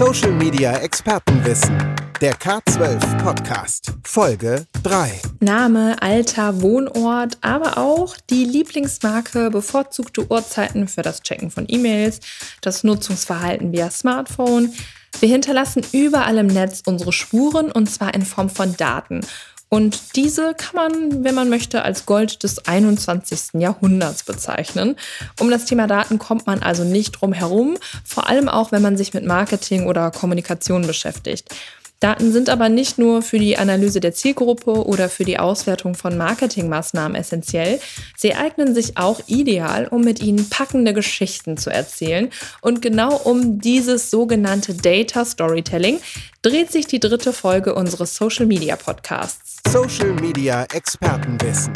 Social Media Expertenwissen. Der K12 Podcast. Folge 3. Name, Alter, Wohnort, aber auch die Lieblingsmarke, bevorzugte Uhrzeiten für das Checken von E-Mails, das Nutzungsverhalten via Smartphone. Wir hinterlassen überall im Netz unsere Spuren und zwar in Form von Daten. Und diese kann man, wenn man möchte, als Gold des 21. Jahrhunderts bezeichnen. Um das Thema Daten kommt man also nicht drum herum, vor allem auch, wenn man sich mit Marketing oder Kommunikation beschäftigt. Daten sind aber nicht nur für die Analyse der Zielgruppe oder für die Auswertung von Marketingmaßnahmen essentiell, sie eignen sich auch ideal, um mit ihnen packende Geschichten zu erzählen. Und genau um dieses sogenannte Data Storytelling dreht sich die dritte Folge unseres Social Media Podcasts. Social Media Expertenwissen.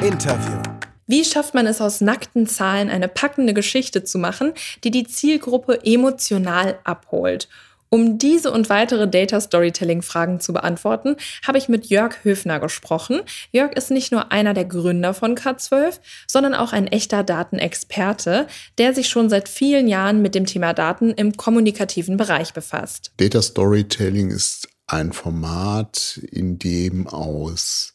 Interview. Wie schafft man es aus nackten Zahlen eine packende Geschichte zu machen, die die Zielgruppe emotional abholt? Um diese und weitere Data Storytelling-Fragen zu beantworten, habe ich mit Jörg Höfner gesprochen. Jörg ist nicht nur einer der Gründer von K12, sondern auch ein echter Datenexperte, der sich schon seit vielen Jahren mit dem Thema Daten im kommunikativen Bereich befasst. Data Storytelling ist ein Format, in dem aus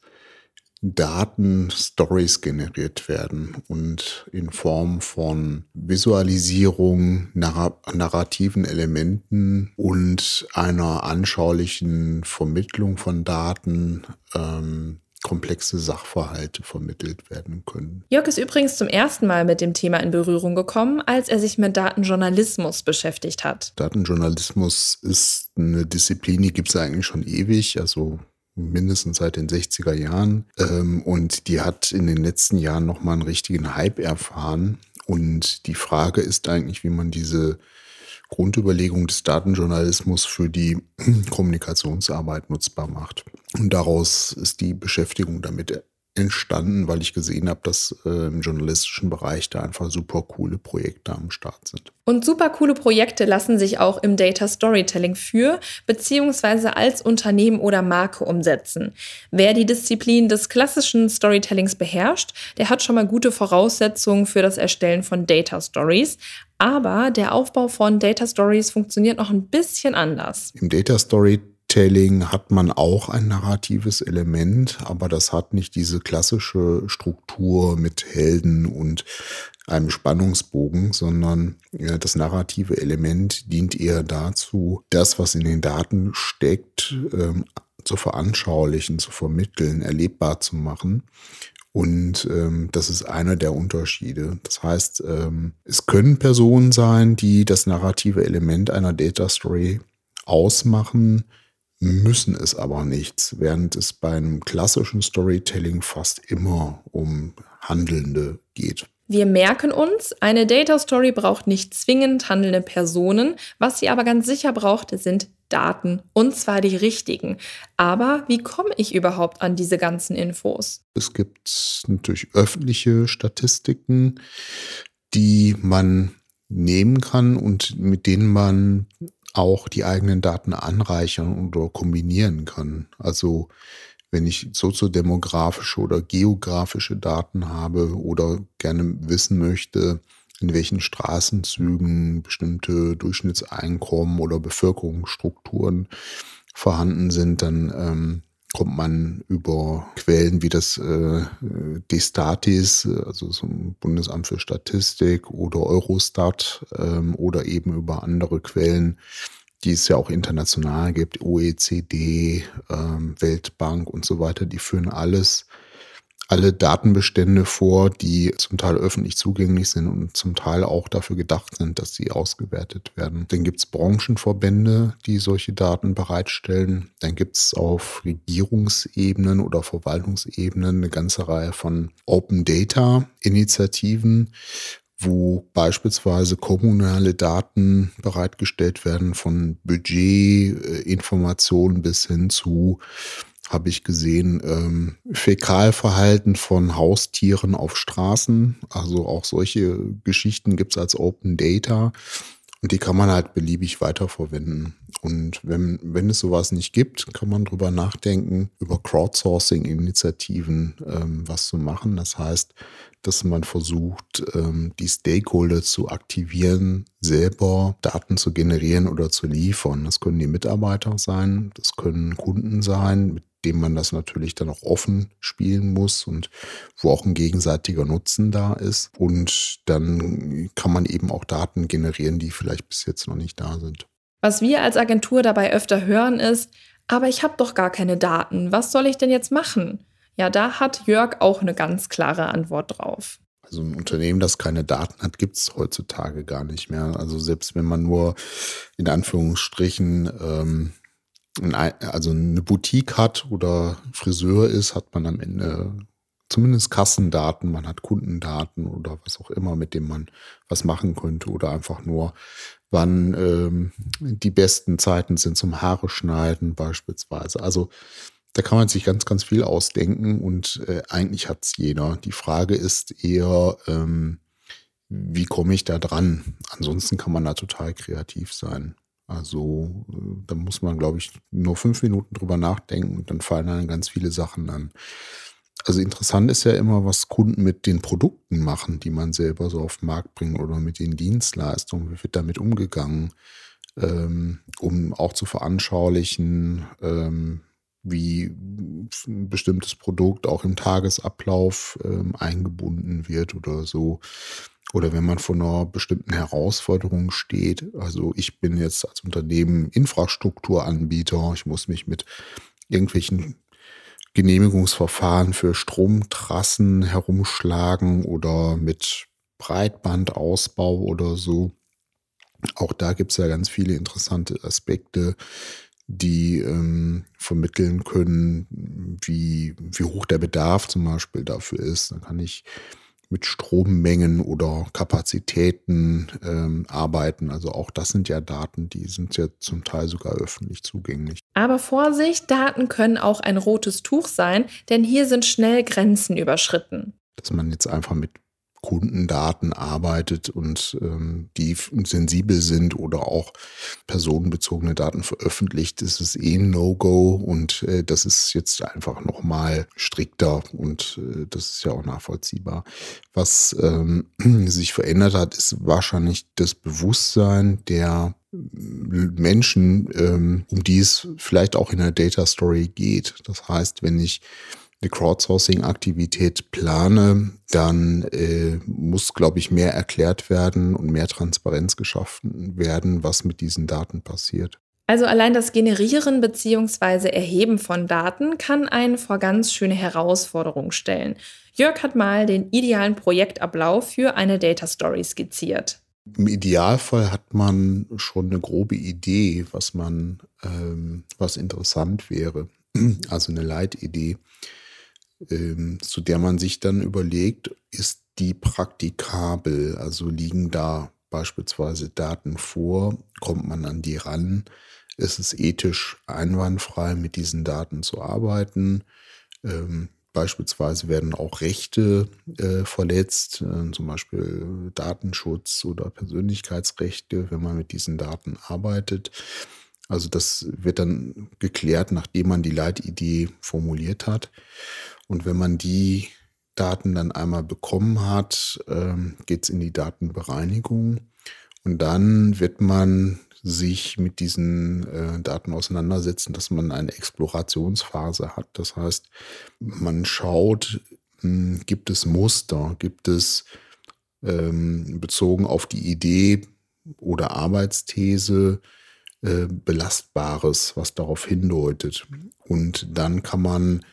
Daten Stories generiert werden und in Form von Visualisierung, narr narrativen Elementen und einer anschaulichen Vermittlung von Daten ähm, komplexe Sachverhalte vermittelt werden können. Jörg ist übrigens zum ersten Mal mit dem Thema in Berührung gekommen, als er sich mit Datenjournalismus beschäftigt hat. Datenjournalismus ist eine Disziplin, die gibt es eigentlich schon ewig. Also mindestens seit den 60er Jahren. Ähm, und die hat in den letzten Jahren nochmal einen richtigen Hype erfahren. Und die Frage ist eigentlich, wie man diese Grundüberlegung des Datenjournalismus für die Kommunikationsarbeit nutzbar macht. Und daraus ist die Beschäftigung damit entstanden, weil ich gesehen habe, dass äh, im journalistischen Bereich da einfach super coole Projekte am Start sind. Und super coole Projekte lassen sich auch im Data Storytelling für bzw. als Unternehmen oder Marke umsetzen. Wer die Disziplin des klassischen Storytellings beherrscht, der hat schon mal gute Voraussetzungen für das Erstellen von Data Stories. Aber der Aufbau von Data Stories funktioniert noch ein bisschen anders. Im Data Storytelling Storytelling hat man auch ein narratives Element, aber das hat nicht diese klassische Struktur mit Helden und einem Spannungsbogen, sondern ja, das narrative Element dient eher dazu, das, was in den Daten steckt, ähm, zu veranschaulichen, zu vermitteln, erlebbar zu machen. Und ähm, das ist einer der Unterschiede. Das heißt, ähm, es können Personen sein, die das narrative Element einer Data Story ausmachen, müssen es aber nichts, während es beim klassischen Storytelling fast immer um Handelnde geht. Wir merken uns, eine Data Story braucht nicht zwingend handelnde Personen. Was sie aber ganz sicher braucht, sind Daten. Und zwar die richtigen. Aber wie komme ich überhaupt an diese ganzen Infos? Es gibt natürlich öffentliche Statistiken, die man nehmen kann und mit denen man auch die eigenen Daten anreichern oder kombinieren kann. Also wenn ich soziodemografische oder geografische Daten habe oder gerne wissen möchte, in welchen Straßenzügen bestimmte Durchschnittseinkommen oder Bevölkerungsstrukturen vorhanden sind, dann ähm, kommt man über Quellen wie das äh, Destatis, also so ein Bundesamt für Statistik oder Eurostat ähm, oder eben über andere Quellen, die es ja auch international gibt, OECD, ähm, Weltbank und so weiter, die führen alles alle Datenbestände vor, die zum Teil öffentlich zugänglich sind und zum Teil auch dafür gedacht sind, dass sie ausgewertet werden. Dann gibt es Branchenverbände, die solche Daten bereitstellen. Dann gibt es auf Regierungsebenen oder Verwaltungsebenen eine ganze Reihe von Open Data Initiativen, wo beispielsweise kommunale Daten bereitgestellt werden von Budgetinformationen bis hin zu habe ich gesehen, ähm, Fäkalverhalten von Haustieren auf Straßen. Also auch solche Geschichten gibt es als Open Data. Und die kann man halt beliebig weiterverwenden. Und wenn, wenn es sowas nicht gibt, kann man drüber nachdenken, über Crowdsourcing-Initiativen ähm, was zu machen. Das heißt, dass man versucht, ähm, die Stakeholder zu aktivieren, selber Daten zu generieren oder zu liefern. Das können die Mitarbeiter sein, das können Kunden sein, mit dem man das natürlich dann auch offen spielen muss und wo auch ein gegenseitiger Nutzen da ist. Und dann kann man eben auch Daten generieren, die vielleicht bis jetzt noch nicht da sind. Was wir als Agentur dabei öfter hören ist, aber ich habe doch gar keine Daten. Was soll ich denn jetzt machen? Ja, da hat Jörg auch eine ganz klare Antwort drauf. Also ein Unternehmen, das keine Daten hat, gibt es heutzutage gar nicht mehr. Also selbst wenn man nur in Anführungsstrichen ähm, also eine Boutique hat oder Friseur ist, hat man am Ende zumindest Kassendaten, man hat Kundendaten oder was auch immer, mit dem man was machen könnte oder einfach nur, wann ähm, die besten Zeiten sind zum Haare schneiden beispielsweise. Also da kann man sich ganz, ganz viel ausdenken und äh, eigentlich hat es jeder. Die Frage ist eher, ähm, wie komme ich da dran? Ansonsten kann man da total kreativ sein. Also äh, da muss man, glaube ich, nur fünf Minuten drüber nachdenken und dann fallen dann ganz viele Sachen an. Also interessant ist ja immer, was Kunden mit den Produkten machen, die man selber so auf den Markt bringt oder mit den Dienstleistungen. Wie wird damit umgegangen? Ähm, um auch zu veranschaulichen, ähm, wie ein bestimmtes Produkt auch im Tagesablauf ähm, eingebunden wird oder so. Oder wenn man vor einer bestimmten Herausforderung steht. Also ich bin jetzt als Unternehmen Infrastrukturanbieter. Ich muss mich mit irgendwelchen Genehmigungsverfahren für Stromtrassen herumschlagen oder mit Breitbandausbau oder so. Auch da gibt es ja ganz viele interessante Aspekte, die ähm, vermitteln können, wie, wie hoch der Bedarf zum Beispiel dafür ist. Dann kann ich mit Strommengen oder Kapazitäten ähm, arbeiten. Also auch das sind ja Daten, die sind ja zum Teil sogar öffentlich zugänglich. Aber Vorsicht, Daten können auch ein rotes Tuch sein, denn hier sind schnell Grenzen überschritten. Dass man jetzt einfach mit Kundendaten arbeitet und ähm, die sensibel sind oder auch personenbezogene Daten veröffentlicht, ist es eh ein No-Go und äh, das ist jetzt einfach nochmal strikter und äh, das ist ja auch nachvollziehbar. Was ähm, sich verändert hat, ist wahrscheinlich das Bewusstsein der Menschen, ähm, um die es vielleicht auch in der Data Story geht. Das heißt, wenn ich eine Crowdsourcing-Aktivität plane, dann äh, muss, glaube ich, mehr erklärt werden und mehr Transparenz geschaffen werden, was mit diesen Daten passiert. Also allein das Generieren bzw. Erheben von Daten kann einen vor ganz schöne Herausforderungen stellen. Jörg hat mal den idealen Projektablauf für eine Data Story skizziert. Im Idealfall hat man schon eine grobe Idee, was man, ähm, was interessant wäre. Also eine Leitidee ähm, zu der man sich dann überlegt, ist die praktikabel? Also liegen da beispielsweise Daten vor? Kommt man an die ran? Ist es ethisch einwandfrei, mit diesen Daten zu arbeiten? Ähm, beispielsweise werden auch Rechte äh, verletzt, äh, zum Beispiel Datenschutz oder Persönlichkeitsrechte, wenn man mit diesen Daten arbeitet. Also das wird dann geklärt, nachdem man die Leitidee formuliert hat. Und wenn man die Daten dann einmal bekommen hat, ähm, geht es in die Datenbereinigung. Und dann wird man sich mit diesen äh, Daten auseinandersetzen, dass man eine Explorationsphase hat. Das heißt, man schaut, hm, gibt es Muster, gibt es ähm, bezogen auf die Idee oder Arbeitsthese äh, Belastbares, was darauf hindeutet. Und dann kann man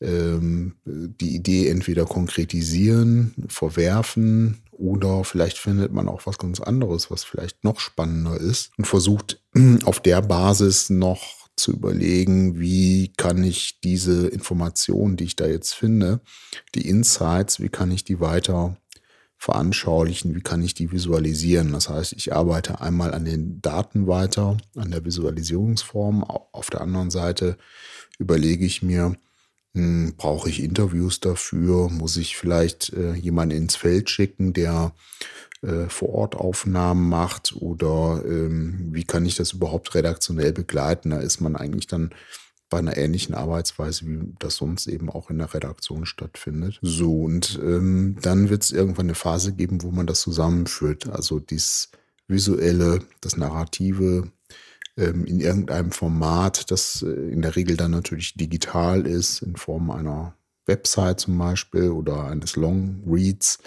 ähm, die Idee entweder konkretisieren, verwerfen oder vielleicht findet man auch was ganz anderes, was vielleicht noch spannender ist und versucht auf der Basis noch zu überlegen, wie kann ich diese Informationen, die ich da jetzt finde, die Insights, wie kann ich die weiter veranschaulichen, wie kann ich die visualisieren. Das heißt, ich arbeite einmal an den Daten weiter, an der Visualisierungsform. Auf der anderen Seite überlege ich mir, hm, brauche ich Interviews dafür? Muss ich vielleicht äh, jemanden ins Feld schicken, der äh, Vor-Ort-Aufnahmen macht oder ähm, wie kann ich das überhaupt redaktionell begleiten. Da ist man eigentlich dann bei einer ähnlichen Arbeitsweise, wie das sonst eben auch in der Redaktion stattfindet. So, und ähm, dann wird es irgendwann eine Phase geben, wo man das zusammenführt. Also dies visuelle, das Narrative ähm, in irgendeinem Format, das äh, in der Regel dann natürlich digital ist, in Form einer Website zum Beispiel oder eines Long Reads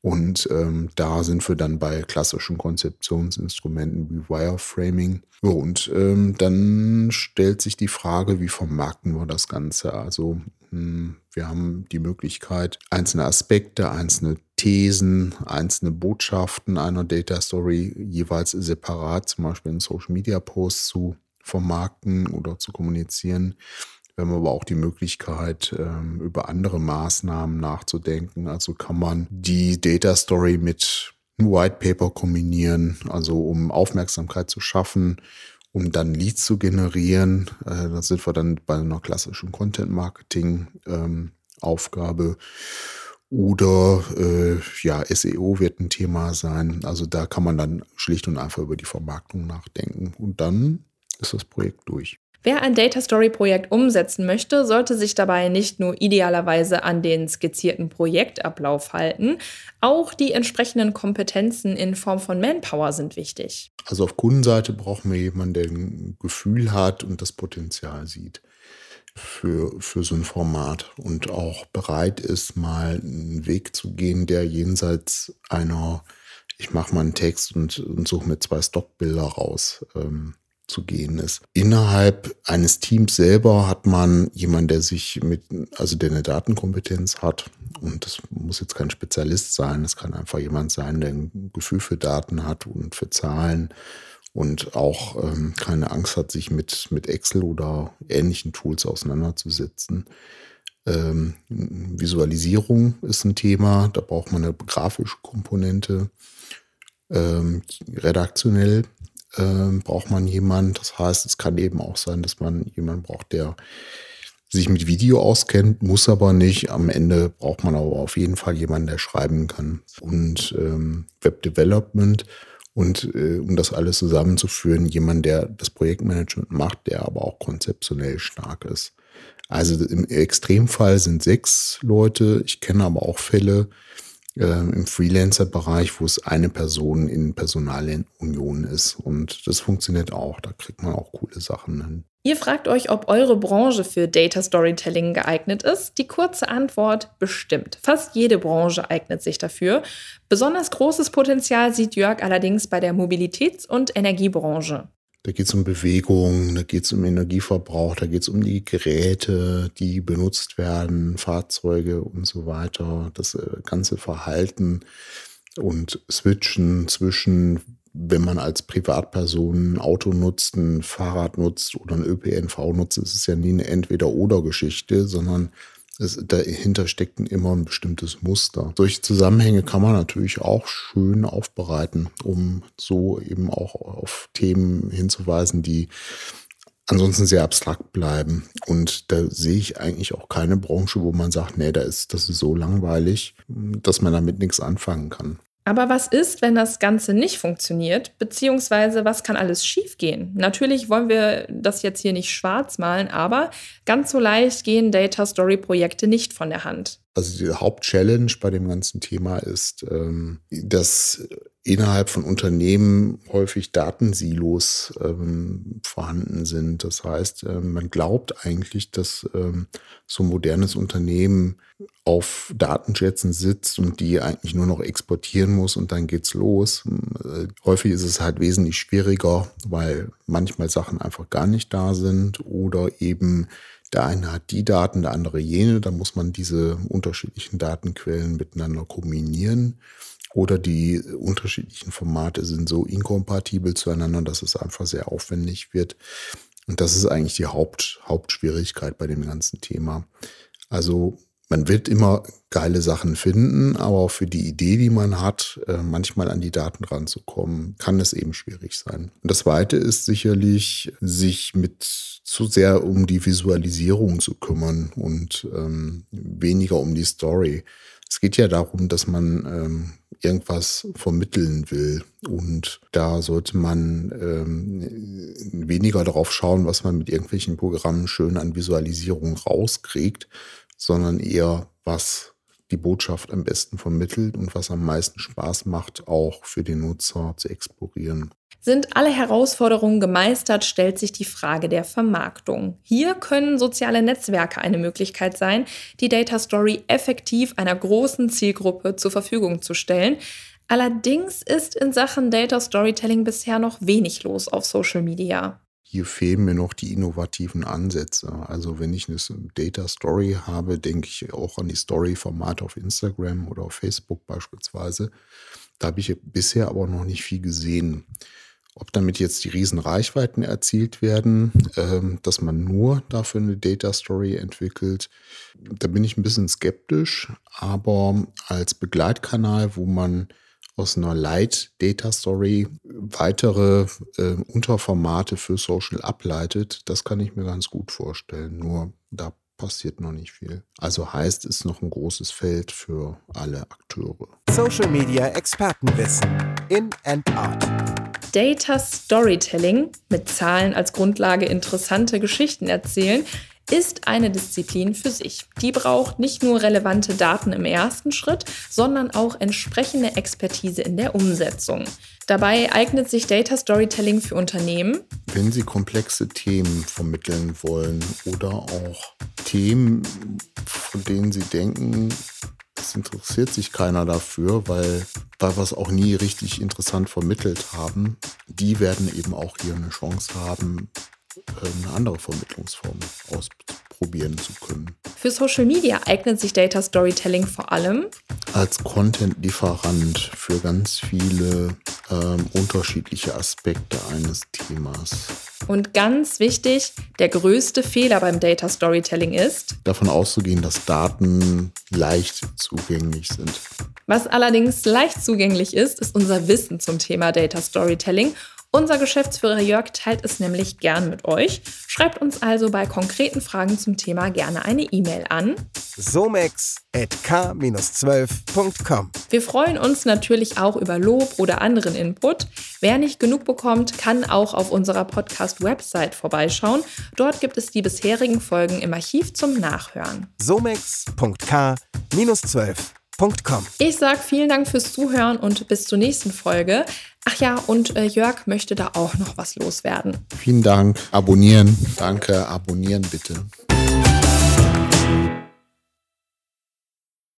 und ähm, da sind wir dann bei klassischen Konzeptionsinstrumenten wie Wireframing. Und ähm, dann stellt sich die Frage, wie vermarkten wir das Ganze? Also mh, hm, wir haben die Möglichkeit, einzelne Aspekte, einzelne Thesen, einzelne Botschaften einer Data Story jeweils separat, zum Beispiel in Social Media Posts zu vermarkten oder zu kommunizieren. Wir haben aber auch die Möglichkeit, ähm, über andere Maßnahmen nachzudenken. Also kann man die Data Story mit einem White Paper kombinieren, also um Aufmerksamkeit zu schaffen, um dann Leads zu generieren. Äh, da sind wir dann bei einer klassischen Content Marketing ähm, Aufgabe. Oder äh, ja, SEO wird ein Thema sein. Also da kann man dann schlicht und einfach über die Vermarktung nachdenken. Und dann ist das Projekt durch. Wer ein Data Story Projekt umsetzen möchte, sollte sich dabei nicht nur idealerweise an den skizzierten Projektablauf halten, auch die entsprechenden Kompetenzen in Form von Manpower sind wichtig. Also auf Kundenseite brauchen wir jemanden, der ein Gefühl hat und das Potenzial sieht für, für so ein Format und auch bereit ist, mal einen Weg zu gehen, der jenseits einer, ich mache mal einen Text und, und suche mir zwei Stockbilder raus, ähm, zu gehen ist. Innerhalb eines Teams selber hat man jemanden, der sich mit, also der eine Datenkompetenz hat. Und das muss jetzt kein Spezialist sein. Das kann einfach jemand sein, der ein Gefühl für Daten hat und für Zahlen und auch ähm, keine Angst hat, sich mit, mit Excel oder ähnlichen Tools auseinanderzusetzen. Ähm, Visualisierung ist ein Thema. Da braucht man eine grafische Komponente. Ähm, redaktionell äh, braucht man jemanden. Das heißt, es kann eben auch sein, dass man jemanden braucht, der sich mit Video auskennt, muss aber nicht. Am Ende braucht man aber auf jeden Fall jemanden, der schreiben kann. Und ähm, Web Development und äh, um das alles zusammenzuführen, jemand, der das Projektmanagement macht, der aber auch konzeptionell stark ist. Also im Extremfall sind sechs Leute. Ich kenne aber auch Fälle, äh, im Freelancer-Bereich, wo es eine Person in Personalunion ist. Und das funktioniert auch. Da kriegt man auch coole Sachen hin. Ihr fragt euch, ob eure Branche für Data Storytelling geeignet ist. Die kurze Antwort bestimmt. Fast jede Branche eignet sich dafür. Besonders großes Potenzial sieht Jörg allerdings bei der Mobilitäts- und Energiebranche. Da geht es um Bewegung, da geht es um Energieverbrauch, da geht es um die Geräte, die benutzt werden, Fahrzeuge und so weiter. Das äh, ganze Verhalten und Switchen zwischen, wenn man als Privatperson ein Auto nutzt, ein Fahrrad nutzt oder ein ÖPNV nutzt, ist es ja nie eine Entweder-Oder-Geschichte, sondern es, dahinter steckt immer ein bestimmtes Muster. Solche Zusammenhänge kann man natürlich auch schön aufbereiten, um so eben auch auf Themen hinzuweisen, die ansonsten sehr abstrakt bleiben. Und da sehe ich eigentlich auch keine Branche, wo man sagt, nee, da ist, das ist so langweilig, dass man damit nichts anfangen kann. Aber was ist, wenn das Ganze nicht funktioniert? Beziehungsweise was kann alles schiefgehen? Natürlich wollen wir das jetzt hier nicht schwarz malen, aber ganz so leicht gehen Data Story Projekte nicht von der Hand. Also die Hauptchallenge bei dem ganzen Thema ist, ähm, dass innerhalb von Unternehmen häufig Datensilos ähm, vorhanden sind. Das heißt, ähm, man glaubt eigentlich, dass ähm, so ein modernes Unternehmen auf Datenschätzen sitzt und die eigentlich nur noch exportieren muss und dann geht's los. Äh, häufig ist es halt wesentlich schwieriger, weil manchmal Sachen einfach gar nicht da sind oder eben der eine hat die Daten, der andere jene. Da muss man diese unterschiedlichen Datenquellen miteinander kombinieren. Oder die unterschiedlichen Formate sind so inkompatibel zueinander, dass es einfach sehr aufwendig wird. Und das ist eigentlich die Haupt, Hauptschwierigkeit bei dem ganzen Thema. Also man wird immer geile Sachen finden, aber für die Idee, die man hat, äh, manchmal an die Daten ranzukommen, kann es eben schwierig sein. Und das Zweite ist sicherlich, sich mit zu sehr um die Visualisierung zu kümmern und ähm, weniger um die Story. Es geht ja darum, dass man ähm, irgendwas vermitteln will. Und da sollte man ähm, weniger darauf schauen, was man mit irgendwelchen Programmen schön an Visualisierung rauskriegt, sondern eher, was die Botschaft am besten vermittelt und was am meisten Spaß macht, auch für den Nutzer zu explorieren. Sind alle Herausforderungen gemeistert, stellt sich die Frage der Vermarktung. Hier können soziale Netzwerke eine Möglichkeit sein, die Data Story effektiv einer großen Zielgruppe zur Verfügung zu stellen. Allerdings ist in Sachen Data Storytelling bisher noch wenig los auf Social Media hier fehlen mir noch die innovativen Ansätze. Also wenn ich eine Data Story habe, denke ich auch an die Story-Formate auf Instagram oder auf Facebook beispielsweise. Da habe ich bisher aber noch nicht viel gesehen. Ob damit jetzt die Riesenreichweiten erzielt werden, ähm, dass man nur dafür eine Data Story entwickelt, da bin ich ein bisschen skeptisch. Aber als Begleitkanal, wo man aus einer Light Data Story weitere äh, Unterformate für Social ableitet, das kann ich mir ganz gut vorstellen. Nur da passiert noch nicht viel. Also heißt es noch ein großes Feld für alle Akteure. Social Media Expertenwissen in and out. Data Storytelling mit Zahlen als Grundlage interessante Geschichten erzählen ist eine Disziplin für sich. Die braucht nicht nur relevante Daten im ersten Schritt, sondern auch entsprechende Expertise in der Umsetzung. Dabei eignet sich Data Storytelling für Unternehmen. Wenn sie komplexe Themen vermitteln wollen oder auch Themen, von denen sie denken, es interessiert sich keiner dafür, weil, weil wir es auch nie richtig interessant vermittelt haben, die werden eben auch hier eine Chance haben, eine andere Vermittlungsform ausprobieren zu können. Für Social Media eignet sich Data Storytelling vor allem als Content-Lieferant für ganz viele ähm, unterschiedliche Aspekte eines Themas. Und ganz wichtig, der größte Fehler beim Data Storytelling ist, davon auszugehen, dass Daten leicht zugänglich sind. Was allerdings leicht zugänglich ist, ist unser Wissen zum Thema Data Storytelling unser Geschäftsführer Jörg teilt es nämlich gern mit euch. Schreibt uns also bei konkreten Fragen zum Thema gerne eine E-Mail an somex.k-12.com. Wir freuen uns natürlich auch über Lob oder anderen Input. Wer nicht genug bekommt, kann auch auf unserer Podcast-Website vorbeischauen. Dort gibt es die bisherigen Folgen im Archiv zum Nachhören. somex.k-12.com. Ich sage vielen Dank fürs Zuhören und bis zur nächsten Folge. Ach ja, und äh, Jörg möchte da auch noch was loswerden. Vielen Dank. Abonnieren. Danke. Abonnieren bitte.